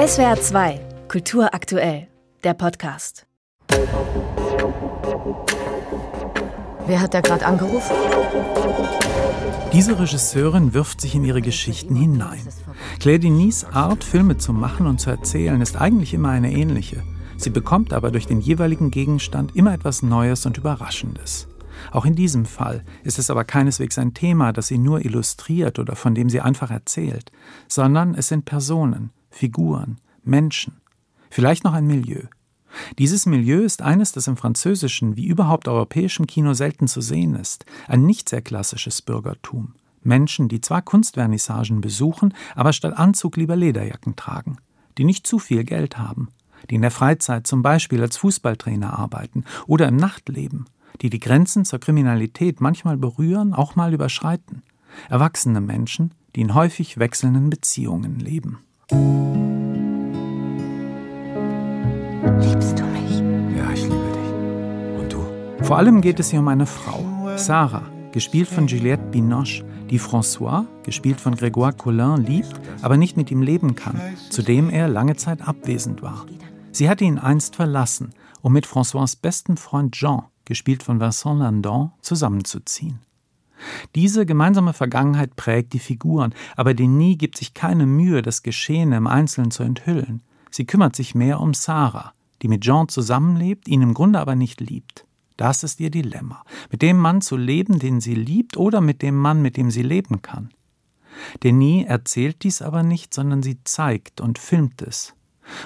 SWR 2, Kultur aktuell, der Podcast. Wer hat da gerade angerufen? Diese Regisseurin wirft sich in ihre Geschichten hinein. Claire Denis Art, Filme zu machen und zu erzählen, ist eigentlich immer eine ähnliche. Sie bekommt aber durch den jeweiligen Gegenstand immer etwas Neues und Überraschendes. Auch in diesem Fall ist es aber keineswegs ein Thema, das sie nur illustriert oder von dem sie einfach erzählt, sondern es sind Personen, Figuren, Menschen, vielleicht noch ein Milieu. Dieses Milieu ist eines, das im französischen wie überhaupt europäischen Kino selten zu sehen ist, ein nicht sehr klassisches Bürgertum. Menschen, die zwar Kunstvernissagen besuchen, aber statt Anzug lieber Lederjacken tragen, die nicht zu viel Geld haben, die in der Freizeit zum Beispiel als Fußballtrainer arbeiten oder im Nachtleben, die die Grenzen zur Kriminalität manchmal berühren, auch mal überschreiten. Erwachsene Menschen, die in häufig wechselnden Beziehungen leben. Vor allem geht es hier um eine Frau, Sarah, gespielt von Juliette Binoche, die François, gespielt von Grégoire Collin, liebt, aber nicht mit ihm leben kann, zu dem er lange Zeit abwesend war. Sie hatte ihn einst verlassen, um mit François' besten Freund Jean, gespielt von Vincent Landon, zusammenzuziehen. Diese gemeinsame Vergangenheit prägt die Figuren, aber Denis gibt sich keine Mühe, das Geschehene im Einzelnen zu enthüllen. Sie kümmert sich mehr um Sarah, die mit Jean zusammenlebt, ihn im Grunde aber nicht liebt. Das ist ihr Dilemma. Mit dem Mann zu leben, den sie liebt, oder mit dem Mann, mit dem sie leben kann. Denis erzählt dies aber nicht, sondern sie zeigt und filmt es.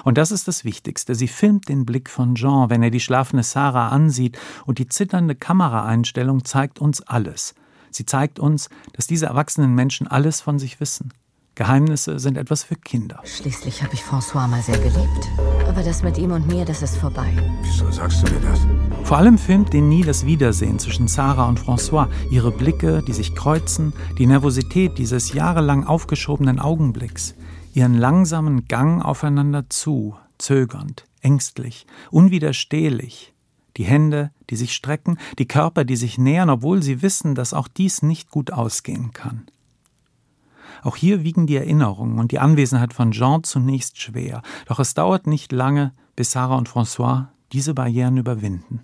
Und das ist das Wichtigste. Sie filmt den Blick von Jean, wenn er die schlafende Sarah ansieht, und die zitternde Kameraeinstellung zeigt uns alles. Sie zeigt uns, dass diese erwachsenen Menschen alles von sich wissen. Geheimnisse sind etwas für Kinder. Schließlich habe ich François mal sehr geliebt. Aber das mit ihm und mir, das ist vorbei. Wieso sagst du mir das? Vor allem filmt Denis das Wiedersehen zwischen Sarah und François, ihre Blicke, die sich kreuzen, die Nervosität dieses jahrelang aufgeschobenen Augenblicks, ihren langsamen Gang aufeinander zu, zögernd, ängstlich, unwiderstehlich, die Hände, die sich strecken, die Körper, die sich nähern, obwohl sie wissen, dass auch dies nicht gut ausgehen kann. Auch hier wiegen die Erinnerungen und die Anwesenheit von Jean zunächst schwer, doch es dauert nicht lange, bis Sarah und François diese Barrieren überwinden.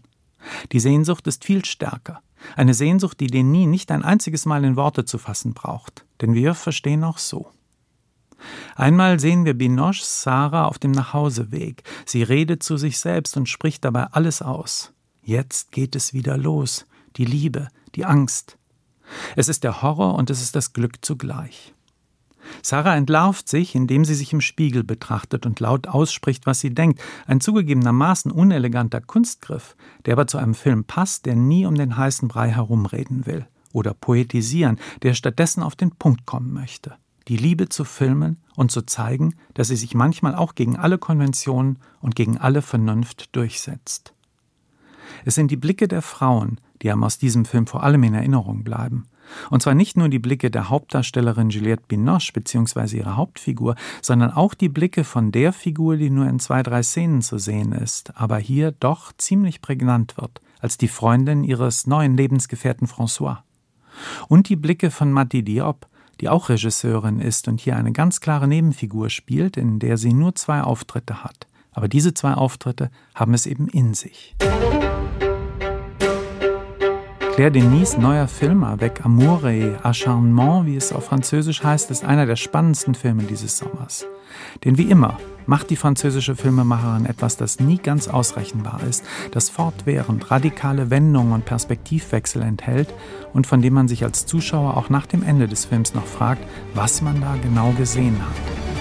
Die Sehnsucht ist viel stärker. Eine Sehnsucht, die Denis nicht ein einziges Mal in Worte zu fassen braucht, denn wir verstehen auch so. Einmal sehen wir Binoche Sarah auf dem Nachhauseweg. Sie redet zu sich selbst und spricht dabei alles aus. Jetzt geht es wieder los. Die Liebe, die Angst. Es ist der Horror und es ist das Glück zugleich. Sarah entlarvt sich, indem sie sich im Spiegel betrachtet und laut ausspricht, was sie denkt. Ein zugegebenermaßen uneleganter Kunstgriff, der aber zu einem Film passt, der nie um den heißen Brei herumreden will oder poetisieren, der stattdessen auf den Punkt kommen möchte. Die Liebe zu filmen und zu zeigen, dass sie sich manchmal auch gegen alle Konventionen und gegen alle Vernunft durchsetzt. Es sind die Blicke der Frauen, die einem aus diesem Film vor allem in Erinnerung bleiben. Und zwar nicht nur die Blicke der Hauptdarstellerin Juliette Binoche bzw. ihrer Hauptfigur, sondern auch die Blicke von der Figur, die nur in zwei, drei Szenen zu sehen ist, aber hier doch ziemlich prägnant wird, als die Freundin ihres neuen Lebensgefährten François. Und die Blicke von Mati Diop, die auch Regisseurin ist und hier eine ganz klare Nebenfigur spielt, in der sie nur zwei Auftritte hat. Aber diese zwei Auftritte haben es eben in sich. Claire Denis neuer Film Avec Amour et Acharnement, wie es auf Französisch heißt, ist einer der spannendsten Filme dieses Sommers. Denn wie immer macht die französische Filmemacherin etwas, das nie ganz ausrechenbar ist, das fortwährend radikale Wendungen und Perspektivwechsel enthält und von dem man sich als Zuschauer auch nach dem Ende des Films noch fragt, was man da genau gesehen hat.